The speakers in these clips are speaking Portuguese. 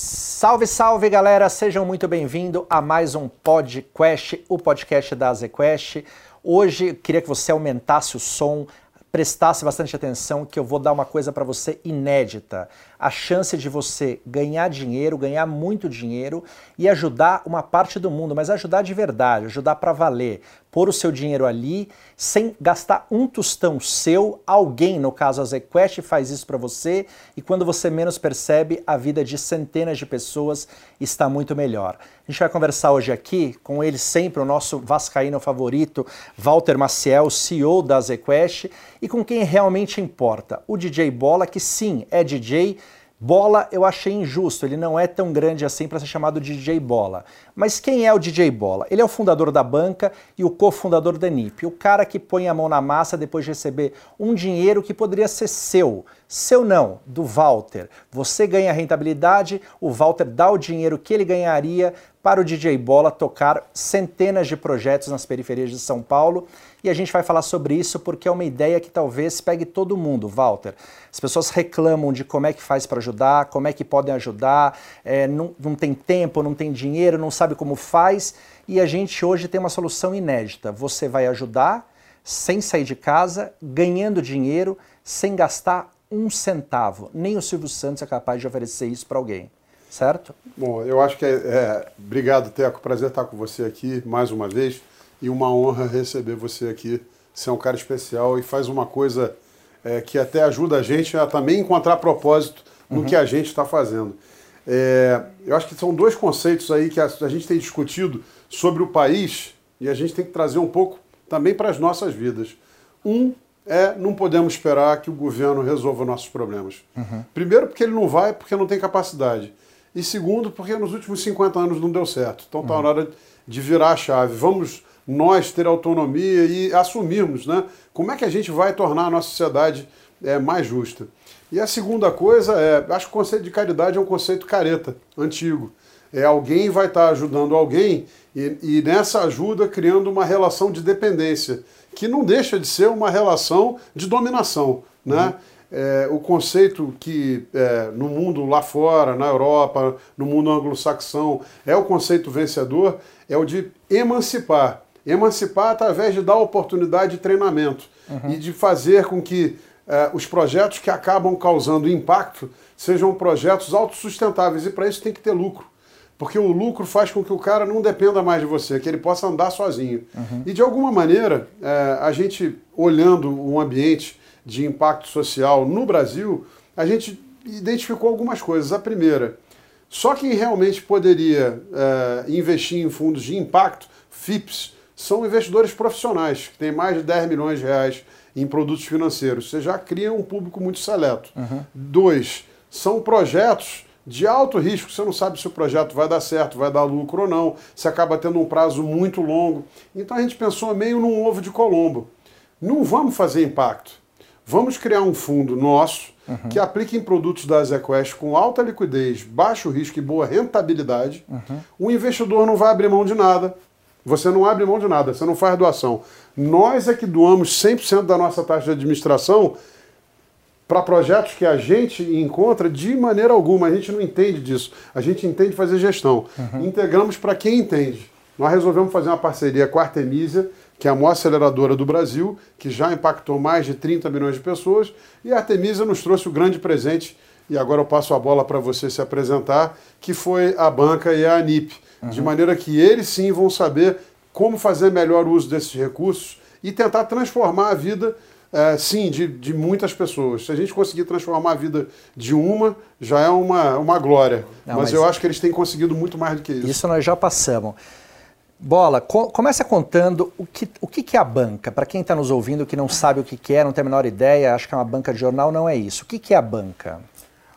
Salve, salve galera, sejam muito bem-vindos a mais um podcast, o podcast da ZQuest. Hoje queria que você aumentasse o som, prestasse bastante atenção, que eu vou dar uma coisa para você inédita a chance de você ganhar dinheiro, ganhar muito dinheiro e ajudar uma parte do mundo, mas ajudar de verdade, ajudar para valer, pôr o seu dinheiro ali sem gastar um tostão seu. Alguém, no caso a ZQuest, faz isso para você e quando você menos percebe, a vida de centenas de pessoas está muito melhor. A gente vai conversar hoje aqui com ele sempre, o nosso vascaíno favorito, Walter Maciel, CEO da ZQuest, e com quem realmente importa, o DJ Bola, que sim, é DJ, Bola eu achei injusto, ele não é tão grande assim para ser chamado de DJ Bola. Mas quem é o DJ Bola? Ele é o fundador da banca e o cofundador da NIP, o cara que põe a mão na massa depois de receber um dinheiro que poderia ser seu. Seu não, do Walter. Você ganha rentabilidade, o Walter dá o dinheiro que ele ganharia para o DJ Bola tocar centenas de projetos nas periferias de São Paulo e a gente vai falar sobre isso porque é uma ideia que talvez pegue todo mundo, Walter. As pessoas reclamam de como é que faz para ajudar, como é que podem ajudar, é, não, não tem tempo, não tem dinheiro, não sabe como faz. E a gente hoje tem uma solução inédita. Você vai ajudar sem sair de casa, ganhando dinheiro, sem gastar um centavo. Nem o Silvio Santos é capaz de oferecer isso para alguém. Certo? Bom, eu acho que é, é. Obrigado, Teco. Prazer estar com você aqui mais uma vez e uma honra receber você aqui. Você é um cara especial e faz uma coisa é, que até ajuda a gente a também encontrar propósito no uhum. que a gente está fazendo. É, eu acho que são dois conceitos aí que a, a, gente tem discutido sobre o país e a gente tem que trazer um pouco também para as nossas vidas. Um é não podemos esperar que o governo resolva nossos problemas. Uhum. Primeiro, porque ele não vai, porque não tem capacidade. E segundo, porque nos últimos 50 anos não deu certo. Então está uhum. na hora de virar a chave. Vamos nós ter autonomia e assumirmos né, como é que a gente vai tornar a nossa sociedade é, mais justa. E a segunda coisa é, acho que o conceito de caridade é um conceito careta, antigo. É alguém vai estar ajudando alguém e, e nessa ajuda criando uma relação de dependência, que não deixa de ser uma relação de dominação. Né? Uhum. É, o conceito que é, no mundo lá fora, na Europa, no mundo anglo-saxão, é o conceito vencedor, é o de emancipar. Emancipar através de dar oportunidade de treinamento uhum. e de fazer com que uh, os projetos que acabam causando impacto sejam projetos autossustentáveis. E para isso tem que ter lucro. Porque o lucro faz com que o cara não dependa mais de você, que ele possa andar sozinho. Uhum. E de alguma maneira, uh, a gente olhando um ambiente de impacto social no Brasil, a gente identificou algumas coisas. A primeira, só quem realmente poderia uh, investir em fundos de impacto, FIPS, são investidores profissionais, que têm mais de 10 milhões de reais em produtos financeiros. Você já cria um público muito seleto. Uhum. Dois, são projetos de alto risco. Você não sabe se o projeto vai dar certo, vai dar lucro ou não. Você acaba tendo um prazo muito longo. Então a gente pensou meio num ovo de Colombo. Não vamos fazer impacto. Vamos criar um fundo nosso uhum. que aplique em produtos da ZQuest com alta liquidez, baixo risco e boa rentabilidade. Uhum. O investidor não vai abrir mão de nada. Você não abre mão de nada, você não faz doação. Nós é que doamos 100% da nossa taxa de administração para projetos que a gente encontra de maneira alguma. A gente não entende disso. A gente entende fazer gestão. Uhum. Integramos para quem entende. Nós resolvemos fazer uma parceria com a Artemisia, que é a maior aceleradora do Brasil, que já impactou mais de 30 milhões de pessoas, e a Artemisia nos trouxe o grande presente, e agora eu passo a bola para você se apresentar, que foi a banca e a ANIP uhum. de maneira que eles sim vão saber como fazer melhor uso desses recursos e tentar transformar a vida, é, sim, de, de muitas pessoas. Se a gente conseguir transformar a vida de uma, já é uma, uma glória. Não, mas, mas, eu acho que eles têm conseguido muito mais do que isso. Isso nós já passamos. Bola, co começa contando o que, o que, que é a banca. Para quem está nos ouvindo que não sabe o que, que é, não tem a menor ideia, acha que é uma banca de jornal, não é isso. O que, que é a banca?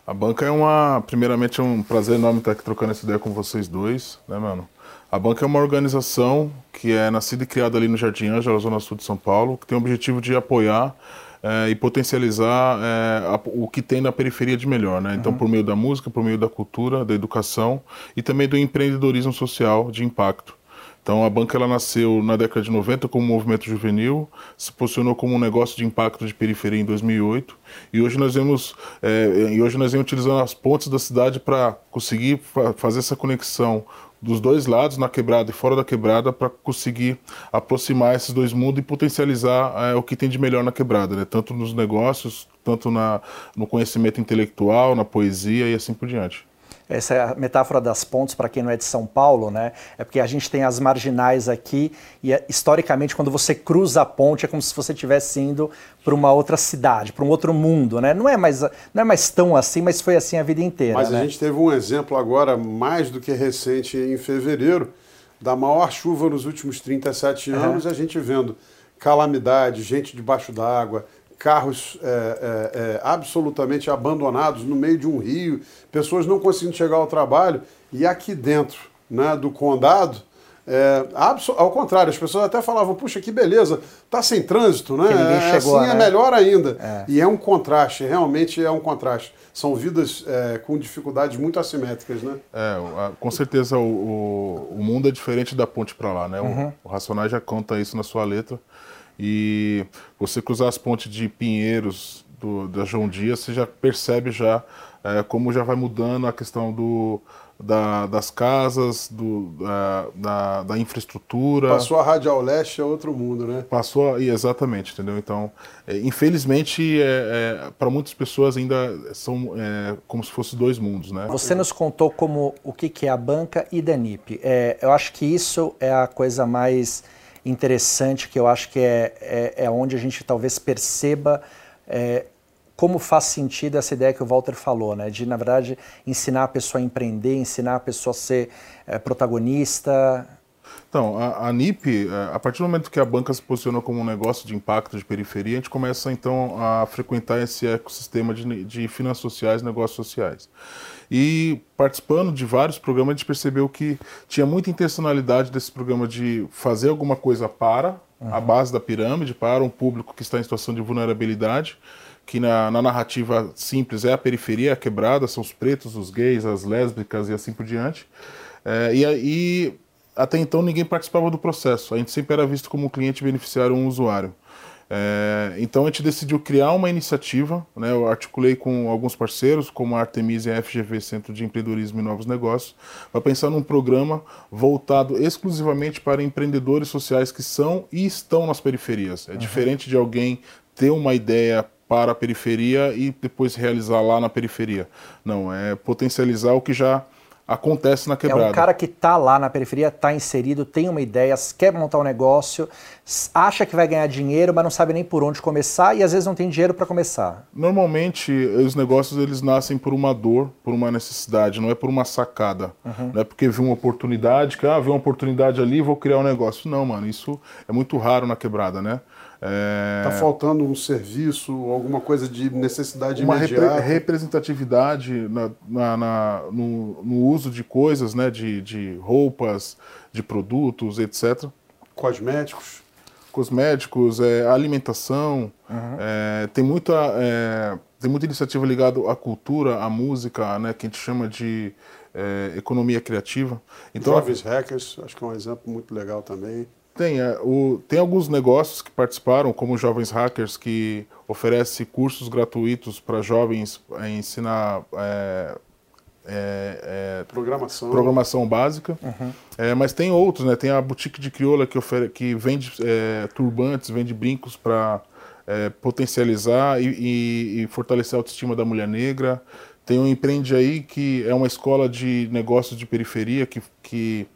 A banca é uma. Primeiramente, é um prazer enorme estar aqui trocando essa ideia com vocês dois, né, mano? A banca é uma organização que é nascida e criada ali no Jardim Ângela, Zona Sul de São Paulo, que tem o objetivo de apoiar é, e potencializar é, a, o que tem na periferia de melhor, né? Então, uhum. por meio da música, por meio da cultura, da educação e também do empreendedorismo social de impacto. Então a banca ela nasceu na década de 90 como um movimento juvenil, se posicionou como um negócio de impacto de periferia em 2008 e hoje nós vemos é, e hoje nós vemos utilizando as pontes da cidade para conseguir fa fazer essa conexão dos dois lados, na quebrada e fora da quebrada, para conseguir aproximar esses dois mundos e potencializar é, o que tem de melhor na quebrada, né? tanto nos negócios, tanto na, no conhecimento intelectual, na poesia e assim por diante essa é a metáfora das pontes, para quem não é de São Paulo, né? É porque a gente tem as marginais aqui e é, historicamente quando você cruza a ponte é como se você estivesse indo para uma outra cidade, para um outro mundo, né? Não é mais não é mais tão assim, mas foi assim a vida inteira. Mas né? a gente teve um exemplo agora mais do que recente em fevereiro da maior chuva nos últimos 37 anos, uhum. a gente vendo calamidade, gente debaixo d'água, carros é, é, é, absolutamente abandonados no meio de um rio, pessoas não conseguindo chegar ao trabalho, e aqui dentro né, do condado, é, ao contrário, as pessoas até falavam, puxa, que beleza, tá sem trânsito, né? É, chegou, assim é né? é melhor ainda. É. E é um contraste, realmente é um contraste. São vidas é, com dificuldades muito assimétricas, né? É, com certeza o, o, o mundo é diferente da ponte para lá, né? Uhum. O, o Racionais já conta isso na sua letra. E você cruzar as pontes de Pinheiros do, da João Dias, você já percebe já é, como já vai mudando a questão do, da, das casas, do, da, da, da, infraestrutura. Passou a Radial Leste é outro mundo, né? Passou, exatamente, entendeu? Então, é, infelizmente, é, é para muitas pessoas ainda são é, como se fossem dois mundos, né? Você nos contou como o que, que é a banca e da NIP. É, eu acho que isso é a coisa mais interessante que eu acho que é, é, é onde a gente talvez perceba é, como faz sentido essa ideia que o Walter falou, né? De, na verdade, ensinar a pessoa a empreender, ensinar a pessoa a ser é, protagonista. Então, a, a, NIP, é, a partir do momento que a banca se posicionou como um negócio de impacto de periferia, a gente começa então a frequentar esse ecossistema de, de finanças sociais, negócios sociais. E participando de vários programas, a gente percebeu que tinha muita intencionalidade desse programa de fazer alguma coisa para uhum. a base da pirâmide, para um público que está em situação de vulnerabilidade, que na, na narrativa simples é a periferia, a quebrada, são os pretos, os gays, as lésbicas e assim por diante. É, e, e até então ninguém participava do processo, a gente sempre era visto como um cliente beneficiário, um usuário. É, então a gente decidiu criar uma iniciativa, né, eu articulei com alguns parceiros, como a Artemisia e a FGV, Centro de Empreendedorismo e Novos Negócios, para pensar num programa voltado exclusivamente para empreendedores sociais que são e estão nas periferias. É uhum. diferente de alguém ter uma ideia para a periferia e depois realizar lá na periferia. Não, é potencializar o que já acontece na quebrada. É um cara que está lá na periferia, está inserido, tem uma ideia, quer montar um negócio, acha que vai ganhar dinheiro, mas não sabe nem por onde começar e às vezes não tem dinheiro para começar. Normalmente os negócios eles nascem por uma dor, por uma necessidade, não é por uma sacada. Uhum. Não é porque viu uma oportunidade, que ah, viu uma oportunidade ali, vou criar um negócio. Não, mano, isso é muito raro na quebrada, né? É... Tá faltando um serviço, alguma coisa de necessidade uma imediata. Uma repre representatividade na, na, na no, no, uso de coisas, né, de, de roupas, de produtos, etc. Cosméticos. Cosméticos, é, alimentação. Uhum. É, tem, muita, é, tem muita iniciativa ligada à cultura, à música, né, que a gente chama de é, economia criativa. Então, Jovens Hackers, acho que é um exemplo muito legal também. Tem, é, o, tem alguns negócios que participaram, como Jovens Hackers, que oferece cursos gratuitos para jovens a ensinar é, é, é, programação. programação básica. Uhum. É, mas tem outros, né? Tem a Boutique de Crioula que, ofere, que vende é, turbantes, vende brincos para é, potencializar e, e, e, fortalecer a autoestima da mulher negra. Tem o Empreende Aí, que é uma escola de negócios de periferia que, que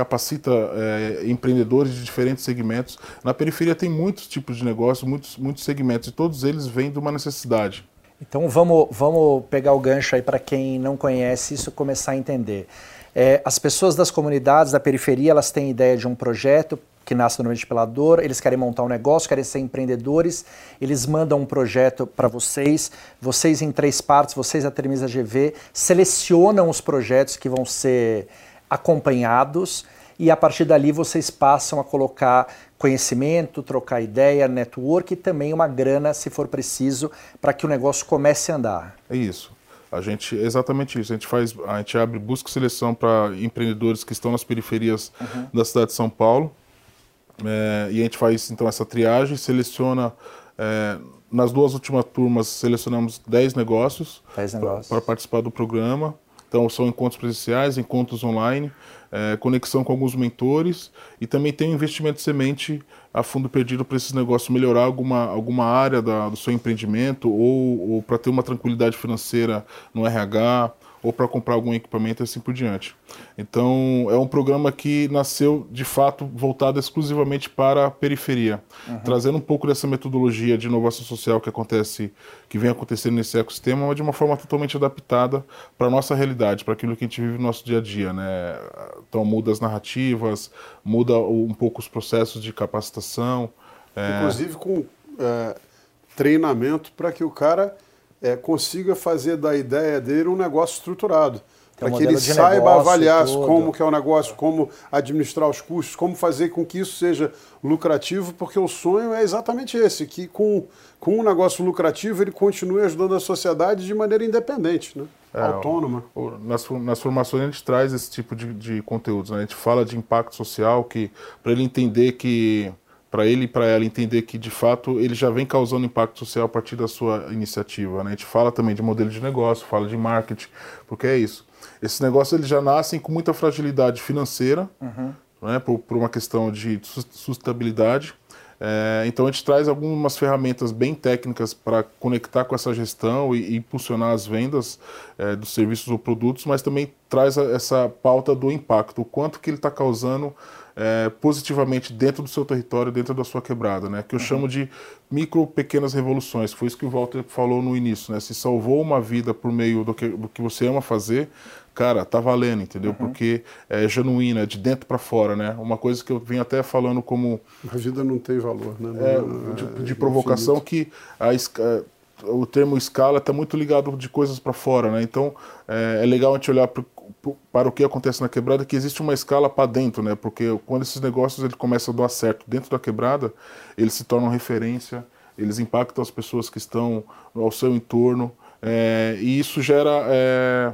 capacita é, empreendedores de diferentes segmentos. Na periferia tem muitos tipos de negócios, muitos, muitos segmentos, e todos eles vêm de uma necessidade. Então vamos, vamos pegar o gancho aí para quem não conhece isso começar a entender. É, as pessoas das comunidades, da periferia, elas têm ideia de um projeto que nasce normalmente pela dor, eles querem montar um negócio, querem ser empreendedores, eles mandam um projeto para vocês, vocês em três partes, vocês a Termisa GV, selecionam os projetos que vão ser acompanhados e a partir dali vocês passam a colocar conhecimento, trocar ideia, network e também uma grana, se for preciso, para que o negócio comece a andar. É isso. A gente, exatamente isso, a gente faz, a gente abre busca e seleção para empreendedores que estão nas periferias uhum. da cidade de São Paulo. É, e a gente faz então essa triagem, seleciona é, nas duas últimas turmas selecionamos 10 negócios, negócios. para participar do programa. Então são encontros presenciais, encontros online, é, conexão com alguns mentores e também tem um investimento semente a fundo perdido para esses negócios melhorar alguma, alguma área da, do seu empreendimento ou, ou para ter uma tranquilidade financeira no RH ou para comprar algum equipamento e assim por diante. Então, é um programa que nasceu, de fato, voltado exclusivamente para a periferia, uhum. trazendo um pouco dessa metodologia de inovação social que acontece, que vem acontecendo nesse ecossistema, mas de uma forma totalmente adaptada para a nossa realidade, para aquilo que a gente vive no nosso dia a dia, né? Então, muda as narrativas, muda um pouco os processos de capacitação. É... Inclusive com é, treinamento para que o cara é, consiga fazer da ideia dele um negócio estruturado. Para que ele saiba avaliar como que é o negócio, como administrar os custos, como fazer com que isso seja lucrativo, porque o sonho é exatamente esse, que com, com um negócio lucrativo ele continue ajudando a sociedade de maneira independente, né? É, autônoma. Nas, nas formações a gente traz esse tipo de, de conteúdos, né? a gente fala de impacto social, que para ele entender que para ele e para ela entender que de fato ele já vem causando impacto social a partir da sua iniciativa. Né? A gente fala também de modelo de negócio, fala de marketing, porque é isso. Esses negócios eles já nascem com muita fragilidade financeira, uhum. né? por, por, uma questão de sustentabilidade. É, então a gente traz algumas ferramentas bem técnicas para conectar com essa gestão e, e impulsionar as vendas é, dos serviços ou produtos, mas também traz a, essa pauta do impacto, o quanto que ele está causando é, positivamente dentro do seu território, dentro da sua quebrada, né? Que eu uhum. chamo de micro pequenas revoluções. Foi isso que o Walter falou no início, né? Se salvou uma vida por meio do que, do que você ama fazer, cara, tá valendo, entendeu? Uhum. Porque é genuína, é de dentro para fora, né? Uma coisa que eu venho até falando como a vida não tem valor, né? É, de, de, provocação que a é, o termo escala está muito ligado de coisas para fora, né? Então é, é legal a gente olhar pro, para o que acontece na quebrada que existe uma escala para dentro, né? Porque quando esses negócios ele começam a dar certo dentro da quebrada, eles se tornam referência, eles impactam as pessoas que estão ao seu entorno é, e isso gera é,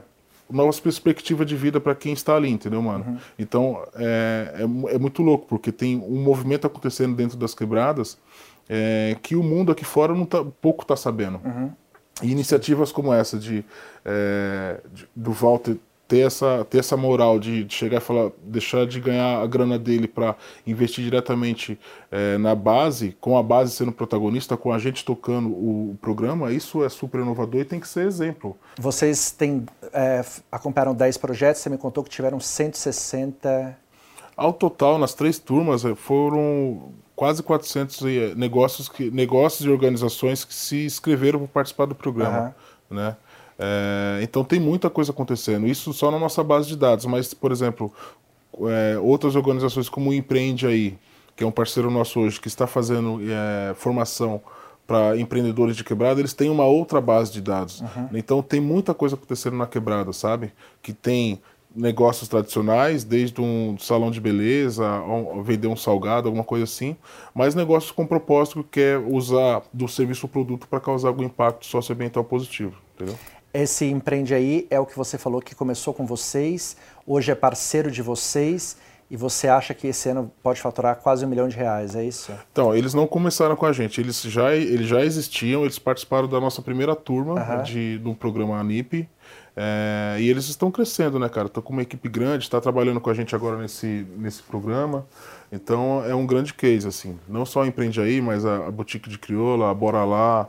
novas perspectivas de vida para quem está ali, entendeu, mano? Uhum. Então é, é, é, muito louco porque tem um movimento acontecendo dentro das quebradas é, que o mundo aqui fora não tá, pouco está sabendo. Uhum. E iniciativas como essa de, é, de, do Walter ter essa, ter essa moral de, de, chegar e falar, deixar de ganhar a grana dele para investir diretamente é, na base, com a base sendo protagonista, com a gente tocando o, programa, isso é super inovador e tem que ser exemplo. Vocês têm, é, acompanharam 10 projetos, você me contou que tiveram 160. Ao total, nas três turmas, é, foram quase 400 é, negócios, que, negócios e organizações que se inscreveram para participar do programa. Uhum. Né? É, então tem muita coisa acontecendo. Isso só na nossa base de dados, mas, por exemplo, é, outras organizações como o Empreende aí, que é um parceiro nosso hoje, que está fazendo é, formação para empreendedores de quebrada, eles têm uma outra base de dados. Uhum. Então tem muita coisa acontecendo na quebrada, sabe? Que tem negócios tradicionais, desde um salão de beleza, vender um salgado, alguma coisa assim, mas negócios com propósito que é usar do serviço ou produto para causar algum impacto socioambiental positivo, entendeu? Esse empreende aí é o que você falou que começou com vocês, hoje é parceiro de vocês e você acha que esse ano pode faturar quase um milhão de reais, é isso? Então, eles não começaram com a gente, eles já, eles já existiam, eles participaram da nossa primeira turma uhum. de, do programa ANIP, é, e eles estão crescendo, né, cara? Estão com uma equipe grande, está trabalhando com a gente agora nesse, nesse programa. Então é um grande case, assim. Não só Empreende Aí, mas a, a Boutique de Crioula, a Bora Lá,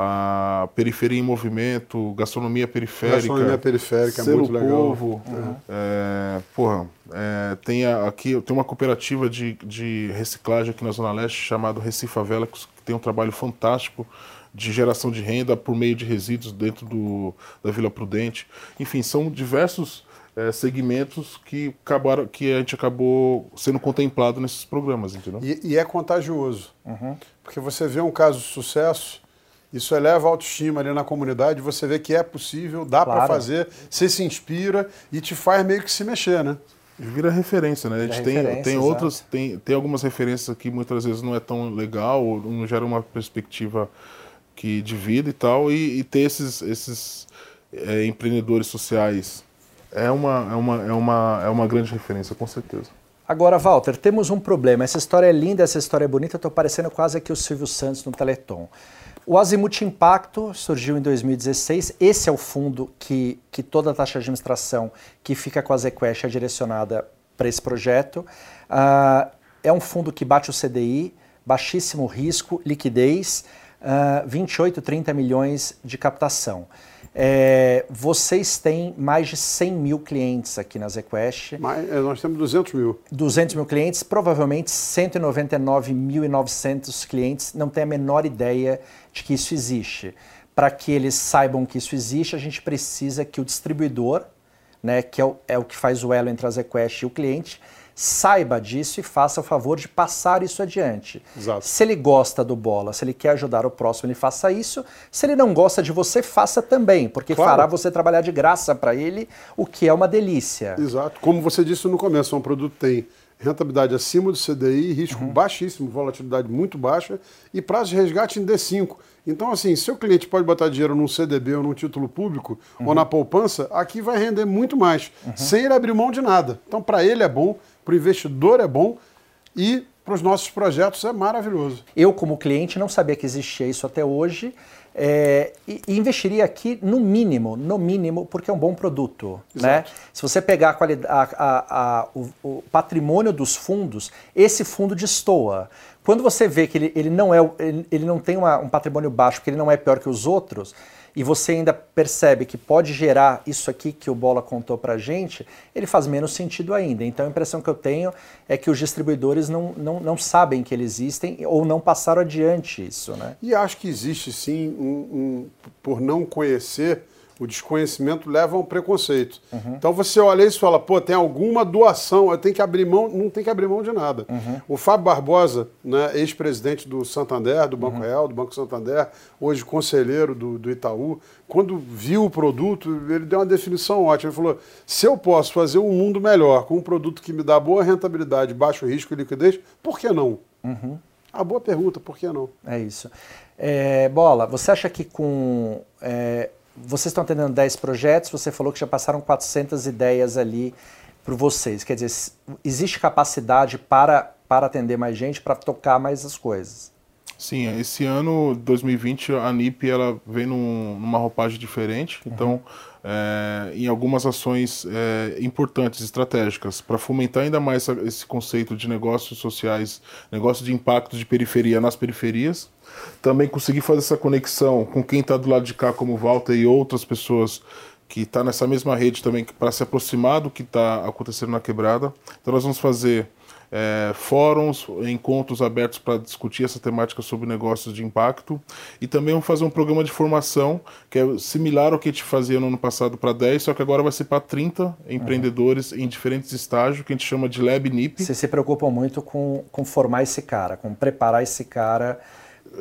a periferia em movimento, gastronomia periférica. Gastronomia periférica, é muito legal. Povo, uhum. é, porra, é, tem a, aqui tem uma cooperativa de, de reciclagem aqui na Zona Leste chamada Recifavela, que tem um trabalho fantástico de geração de renda por meio de resíduos dentro do, da Vila Prudente. Enfim, são diversos é, segmentos que, acabaram, que a gente acabou sendo contemplado nesses programas, entendeu? E, e é contagioso, uhum. porque você vê um caso de sucesso isso eleva a autoestima ali na comunidade, você vê que é possível, dá claro. para fazer, você se inspira e te faz meio que se mexer, né? Vira referência, né? A gente tem, tem outras, tem, tem algumas referências que muitas vezes não é tão legal, ou não gera uma perspectiva que de vida e tal, e, e ter esses, esses, é, empreendedores sociais, é uma, é, uma, é, uma, é uma grande referência, com certeza. Agora, Walter, temos um problema. Essa história é linda, essa história é bonita, estou parecendo quase aqui o Silvio Santos no Teleton. O Azimuth Impacto surgiu em 2016. Esse é o fundo que, que toda a taxa de administração que fica com a ZQuest é direcionada para esse projeto. Uh, é um fundo que bate o CDI, baixíssimo risco, liquidez, uh, 28, 30 milhões de captação. É, vocês têm mais de 100 mil clientes aqui na ZQuest. Mas, é, nós temos 200 mil. 200 mil clientes, provavelmente 199.900 clientes não têm a menor ideia de que isso existe. Para que eles saibam que isso existe, a gente precisa que o distribuidor, né, que é o, é o que faz o elo entre a ZQuest e o cliente, saiba disso e faça o favor de passar isso adiante. Exato. Se ele gosta do bola, se ele quer ajudar o próximo, ele faça isso. Se ele não gosta de você, faça também, porque claro. fará você trabalhar de graça para ele, o que é uma delícia. Exato. Como você disse no começo, um produto tem rentabilidade acima do CDI, risco uhum. baixíssimo, volatilidade muito baixa e prazo de resgate em D5. Então, assim, seu cliente pode botar dinheiro num CDB ou num título público uhum. ou na poupança, aqui vai render muito mais, uhum. sem ele abrir mão de nada. Então, para ele é bom, para o investidor é bom e para os nossos projetos é maravilhoso. Eu, como cliente, não sabia que existia isso até hoje. É, e, investiria aqui no mínimo, no mínimo, porque é um bom produto. Né? Se você pegar a a, a, o, o, patrimônio dos fundos, esse fundo destoa. Quando você vê que ele, ele não, é, ele, ele não tem uma, um patrimônio baixo, porque ele não é pior que os outros, e você ainda percebe que pode gerar isso aqui que o Bola contou para gente, ele faz menos sentido ainda. Então a impressão que eu tenho é que os distribuidores não, não, não sabem que eles existem ou não passaram adiante isso. Né? E acho que existe sim, um, um, por não conhecer o desconhecimento leva a um preconceito. Uhum. Então você olha isso e fala, pô, tem alguma doação, eu tenho que abrir mão, não tem que abrir mão de nada. Uhum. O Fábio Barbosa, né, ex-presidente do Santander, do Banco uhum. Real, do Banco Santander, hoje conselheiro do, do Itaú, quando viu o produto, ele deu uma definição ótima. Ele falou: se eu posso fazer um mundo melhor com um produto que me dá boa rentabilidade, baixo risco e liquidez, por que não? Uhum. A boa pergunta, por que não? É isso. É, Bola, você acha que com é, vocês estão atendendo 10 projetos, você falou que já passaram 400 ideias ali para vocês. Quer dizer, existe capacidade para, para atender mais gente, para tocar mais as coisas? Sim, esse ano, 2020, a NIP ela vem num, numa roupagem diferente. Uhum. É, em algumas ações é, importantes, estratégicas, para fomentar ainda mais esse conceito de negócios sociais, negócio de impacto de periferia nas periferias. Também conseguir fazer essa conexão com quem está do lado de cá, como Walter e outras pessoas que está nessa mesma rede também, para se aproximar do que está acontecendo na quebrada. Então, nós vamos fazer é, fóruns, encontros abertos para discutir essa temática sobre negócios de impacto e também vamos fazer um programa de formação que é similar ao que a gente fazia no ano passado para 10, só que agora vai ser para 30 empreendedores uhum. em diferentes estágios, que a gente chama de Lab NIP. Vocês se preocupam muito com, com formar esse cara, com preparar esse cara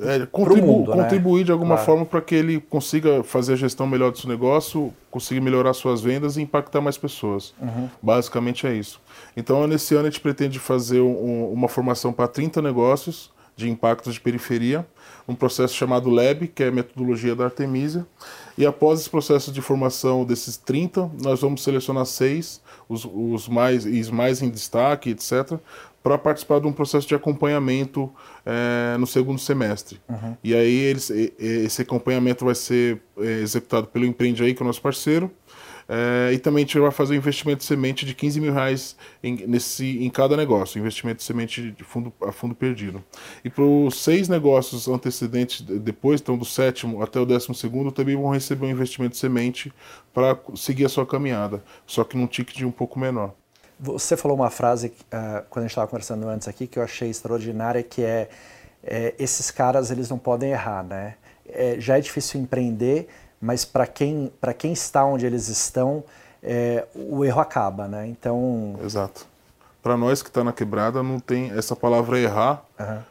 é, contribu mundo, né? contribuir né? de alguma claro. forma para que ele consiga fazer a gestão melhor do seu negócio, conseguir melhorar suas vendas e impactar mais pessoas. Uhum. Basicamente é isso. Então, nesse ano, a gente pretende fazer um, uma formação para 30 negócios de impactos de periferia, um processo chamado LAB, que é a metodologia da Artemisia. E após esse processo de formação desses 30, nós vamos selecionar seis, os, os mais, os mais em destaque, etc., para participar de um processo de acompanhamento é, no segundo semestre. Uhum. E aí eles, esse acompanhamento vai ser é, executado pelo Empreende Aí, que é o nosso parceiro, é, e também a gente vai fazer um investimento de semente de 15 mil reais em, nesse, em cada negócio, investimento de semente de fundo, a fundo perdido. E para os seis negócios antecedentes depois, então do sétimo até o décimo segundo, também vão receber um investimento de semente para seguir a sua caminhada, só que num ticket um pouco menor. Você falou uma frase uh, quando a gente estava conversando antes aqui que eu achei extraordinária, que é, é esses caras eles não podem errar, né? É, já é difícil empreender, mas para quem para quem está onde eles estão, é, o erro acaba, né? Então. Exato. Para nós que está na quebrada não tem essa palavra errar. Uhum.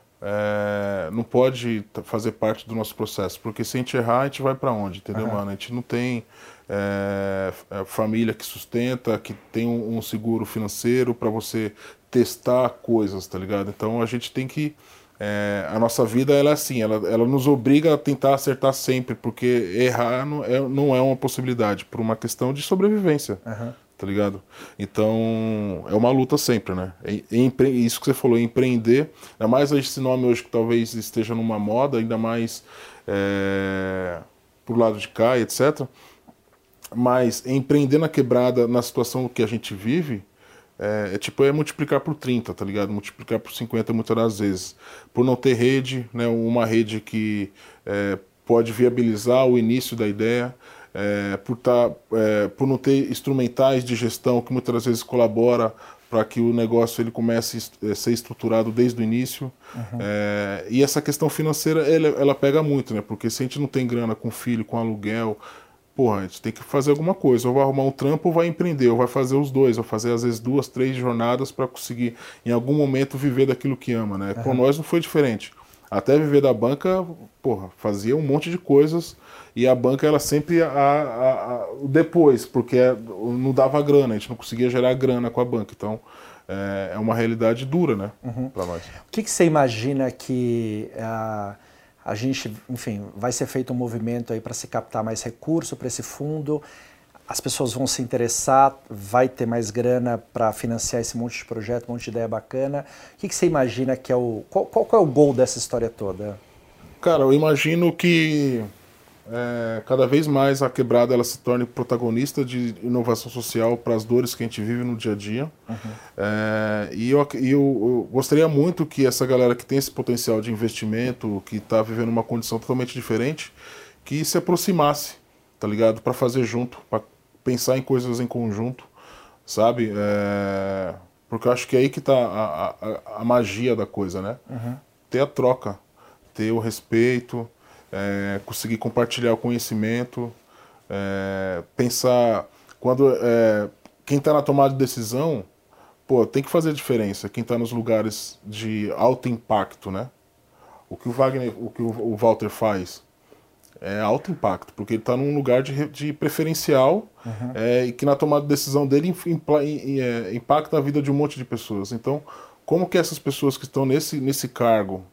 Não pode fazer parte do nosso processo, porque se a gente errar, a gente vai para onde, entendeu, uhum. mano? A gente não tem é, é, família que sustenta, que tem um, um seguro financeiro para você testar coisas, tá ligado? Então a gente tem que é, a nossa vida ela é assim, ela, ela nos obriga a tentar acertar sempre, porque errar não é, não é uma possibilidade, por uma questão de sobrevivência. Uhum. Tá ligado? Então, é uma luta sempre, né? Isso que você falou, empreender, ainda mais esse nome hoje que talvez esteja numa moda, ainda mais é, pro lado de cá, etc. Mas empreender na quebrada, na situação que a gente vive, é, é, tipo é multiplicar por 30, tá ligado? Multiplicar por 50 muitas das vezes. Por não ter rede, né, uma rede que é, pode viabilizar o início da ideia, é, por, tá, é, por não ter instrumentais de gestão que muitas vezes colabora para que o negócio ele comece a ser estruturado desde o início. Uhum. É, e essa questão financeira ela, ela pega muito, né? Porque se a gente não tem grana com filho, com aluguel, porra, a gente tem que fazer alguma coisa. Ou vai arrumar um trampo ou vai empreender, ou vai fazer os dois, ou fazer às vezes duas, três jornadas para conseguir, em algum momento, viver daquilo que ama, né? Uhum. Com nós não foi diferente. Até viver da banca, porra, fazia um monte de coisas e a banca ela sempre a, a, a, depois, porque não dava grana, a gente não conseguia gerar grana com a banca. Então é, é uma realidade dura, né, uhum. para nós. O que, que, você imagina que uh, a gente, enfim, vai ser feito um movimento aí para se captar mais recurso para esse fundo. As pessoas vão se interessar, vai ter mais grana para financiar esse monte de projeto, um monte de ideia bacana. O que, que você imagina que é o. Qual, qual é o gol dessa história toda? Cara, eu imagino que é, cada vez mais a quebrada ela se torne protagonista de inovação social para as dores que a gente vive no dia a dia. Uhum. É, e eu, eu, eu, gostaria muito que essa galera que tem esse potencial de investimento, que está vivendo uma condição totalmente diferente, que se aproximasse, tá ligado? Para fazer junto, para pensar em coisas em conjunto, sabe? É, porque eu acho que é aí que está a, a, a, magia da coisa, né? Uhum. Ter a troca, ter o respeito é, conseguir compartilhar o conhecimento, é, pensar quando é, quem está na tomada de decisão, pô, tem que fazer diferença. Quem está nos lugares de alto impacto, né? O que o Wagner, o que o Walter faz é alto impacto, porque ele está num lugar de, de preferencial uhum. é, e que na tomada de decisão dele é, impacta a vida de um monte de pessoas. Então, como que essas pessoas que estão nesse, nesse cargo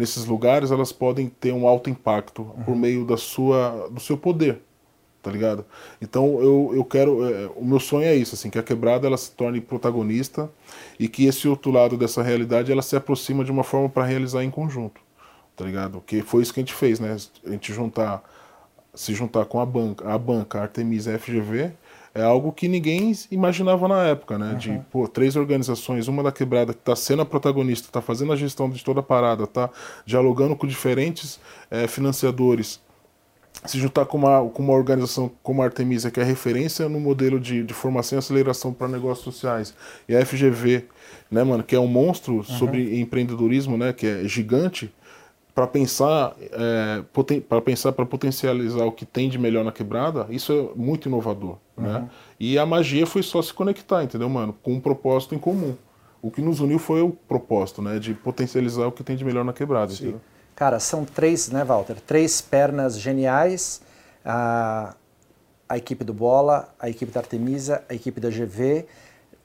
nesses lugares, elas podem ter um alto impacto uhum. por meio da sua, do seu poder, tá ligado? Então eu, eu quero, é, o meu sonho é isso, assim, que a quebrada ela se torne protagonista e que esse outro lado dessa realidade ela se aproxima de uma forma para realizar em conjunto, tá ligado? Que foi isso que a gente fez, né? A gente juntar, se juntar com a banca, a banca, a Artemisa a FGV é algo que ninguém imaginava na época, né? Uhum. De pô, três organizações, uma da quebrada que está sendo a protagonista, está fazendo a gestão de toda a parada, está dialogando com diferentes é, financiadores, se juntar com uma, com uma organização como a Artemisa, que é referência no modelo de, de formação e aceleração para negócios sociais, e a FGV, né, mano, que é um monstro uhum. sobre empreendedorismo, né, que é gigante, para pensar é, para pensar para potencializar o que tem de melhor na quebrada isso é muito inovador né? uhum. né e a magia foi só se conectar entendeu mano com um propósito em comum o que nos uniu foi o propósito né de potencializar o que tem de melhor na quebrada Sim. Entendeu? cara são três né Walter três pernas geniais a, a equipe do Bola a equipe da Artemisa a equipe da GV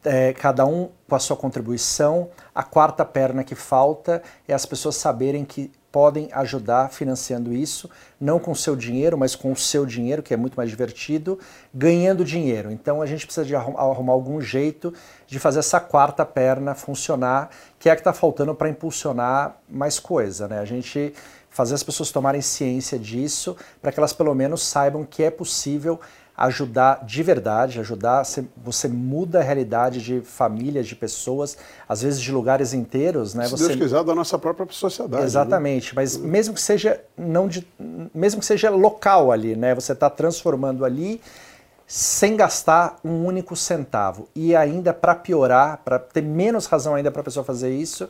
é, cada um com a sua contribuição. A quarta perna que falta é as pessoas saberem que podem ajudar financiando isso, não com seu dinheiro, mas com o seu dinheiro, que é muito mais divertido, ganhando dinheiro. Então a gente precisa de arrumar algum jeito de fazer essa quarta perna funcionar, que é a que está faltando para impulsionar mais coisa. Né? A gente fazer as pessoas tomarem ciência disso, para que elas pelo menos saibam que é possível ajudar de verdade, ajudar, você, muda a realidade de famílias, de pessoas, às vezes de lugares inteiros, né? Se você... Deus quiser, da nossa própria sociedade. Né? Exatamente, né? mas mesmo que seja não de, mesmo que seja local ali, né? Você está transformando ali sem gastar um único centavo e ainda para piorar, para ter menos razão ainda para a pessoa fazer isso,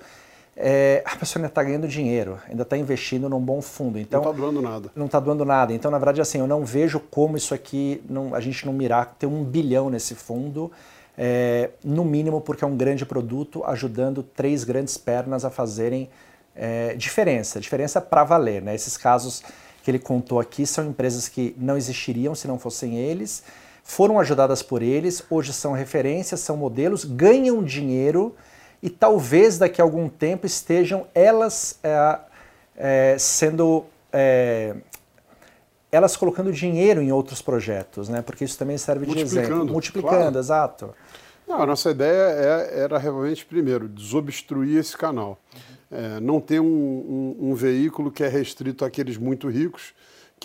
é, a pessoa ainda está ganhando dinheiro, ainda está investindo num bom fundo. Então, não está doando nada. Não está doando nada. Então, na verdade, assim, eu não vejo como isso aqui, não, a gente não mirar ter um bilhão nesse fundo, é, no mínimo porque é um grande produto ajudando três grandes pernas a fazerem é, diferença, diferença para valer. Né? Esses casos que ele contou aqui são empresas que não existiriam se não fossem eles, foram ajudadas por eles, hoje são referências, são modelos, ganham dinheiro e talvez daqui a algum tempo estejam elas é, é, sendo é, elas colocando dinheiro em outros projetos, né? Porque isso também serve de exemplo. Multiplicando, claro. exato. Não, a nossa ideia é, era realmente, primeiro, desobstruir esse canal. Uhum. É, não ter um, um, um, veículo que é restrito àqueles muito ricos,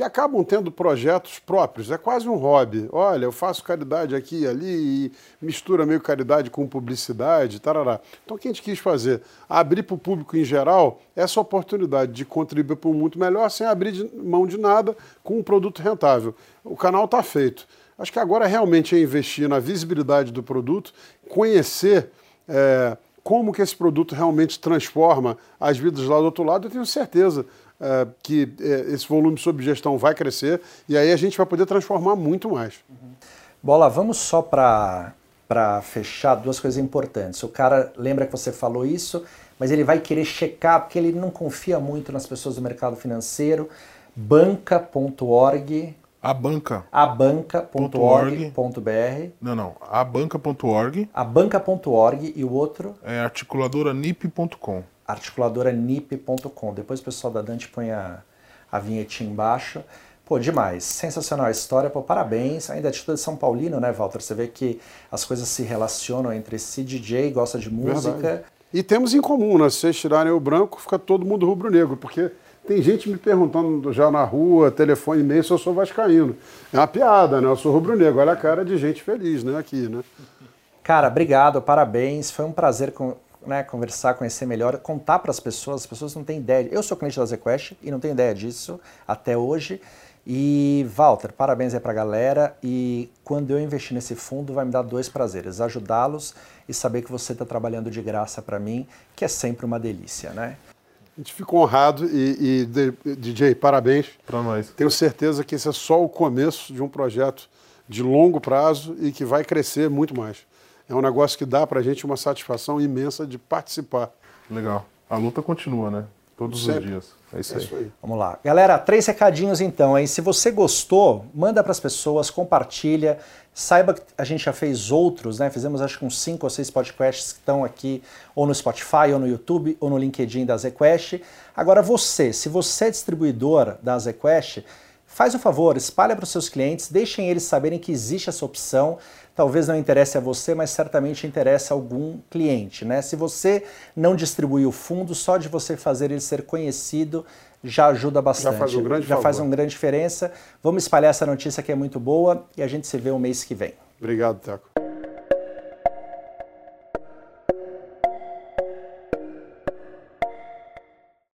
que acabam tendo projetos próprios. É quase um hobby. Olha, eu faço caridade aqui e ali e mistura meio caridade com publicidade, tarará. Então, o que a gente quis fazer? Abrir para o público em geral essa oportunidade de contribuir para um mundo melhor sem abrir de mão de nada com um produto rentável. O canal está feito. Acho que agora realmente é investir na visibilidade do produto, conhecer é, como que esse produto realmente transforma as vidas lá do outro lado. Eu tenho certeza uh, que uh, esse volume sob gestão vai crescer e aí a gente vai poder transformar muito mais. Uhum. Bola, vamos só para para fechar duas coisas importantes. O cara lembra que você falou isso, mas ele vai querer checar porque ele não confia muito nas pessoas do mercado financeiro. Banca.org a banca. Abanca.org.br. Não, não. Abanca.org. Abanca.org e o outro? É articuladoranip.com articuladoranip.com. Depois o pessoal da Dante põe a, a vinhetinha embaixo. Pô, demais. Sensacional a história. Pô, parabéns. Ainda é atitude de São Paulino, né, Walter? Você vê que as coisas se relacionam entre si. DJ gosta de música. Verdade. E temos em comum, né? Se vocês tirarem o branco, fica todo mundo rubro-negro, porque tem gente me perguntando já na rua, telefone, e-mail, se eu sou vascaíno. É uma piada, né? Eu sou rubro-negro. Olha a cara de gente feliz, né? Aqui, né? Cara, obrigado, parabéns. Foi um prazer né, conversar, conhecer melhor, contar para as pessoas. As pessoas não têm ideia. Eu sou cliente da ZQuest e não tenho ideia disso até hoje. E, Walter, parabéns aí para a galera. E quando eu investir nesse fundo, vai me dar dois prazeres: ajudá-los e saber que você está trabalhando de graça para mim, que é sempre uma delícia, né? A gente fica honrado e, e DJ, parabéns. Para nós. Tenho certeza que esse é só o começo de um projeto de longo prazo e que vai crescer muito mais é um negócio que dá para a gente uma satisfação imensa de participar. Legal. A luta continua, né? Todos Sempre. os dias. É isso, é isso aí. aí. Vamos lá. Galera, três recadinhos então, hein? Se você gostou, manda para as pessoas, compartilha. Saiba que a gente já fez outros, né? Fizemos acho que uns cinco ou seis podcasts que estão aqui ou no Spotify, ou no YouTube, ou no LinkedIn da ZQuest. Agora você, se você é distribuidor da ZQuest, faz o favor, espalha para os seus clientes, deixem eles saberem que existe essa opção talvez não interesse a você, mas certamente interessa a algum cliente. Né? Se você não distribui o fundo, só de você fazer ele ser conhecido já ajuda bastante. Já faz um grande Já favor. faz uma grande diferença. Vamos espalhar essa notícia que é muito boa e a gente se vê o mês que vem. Obrigado, Teco.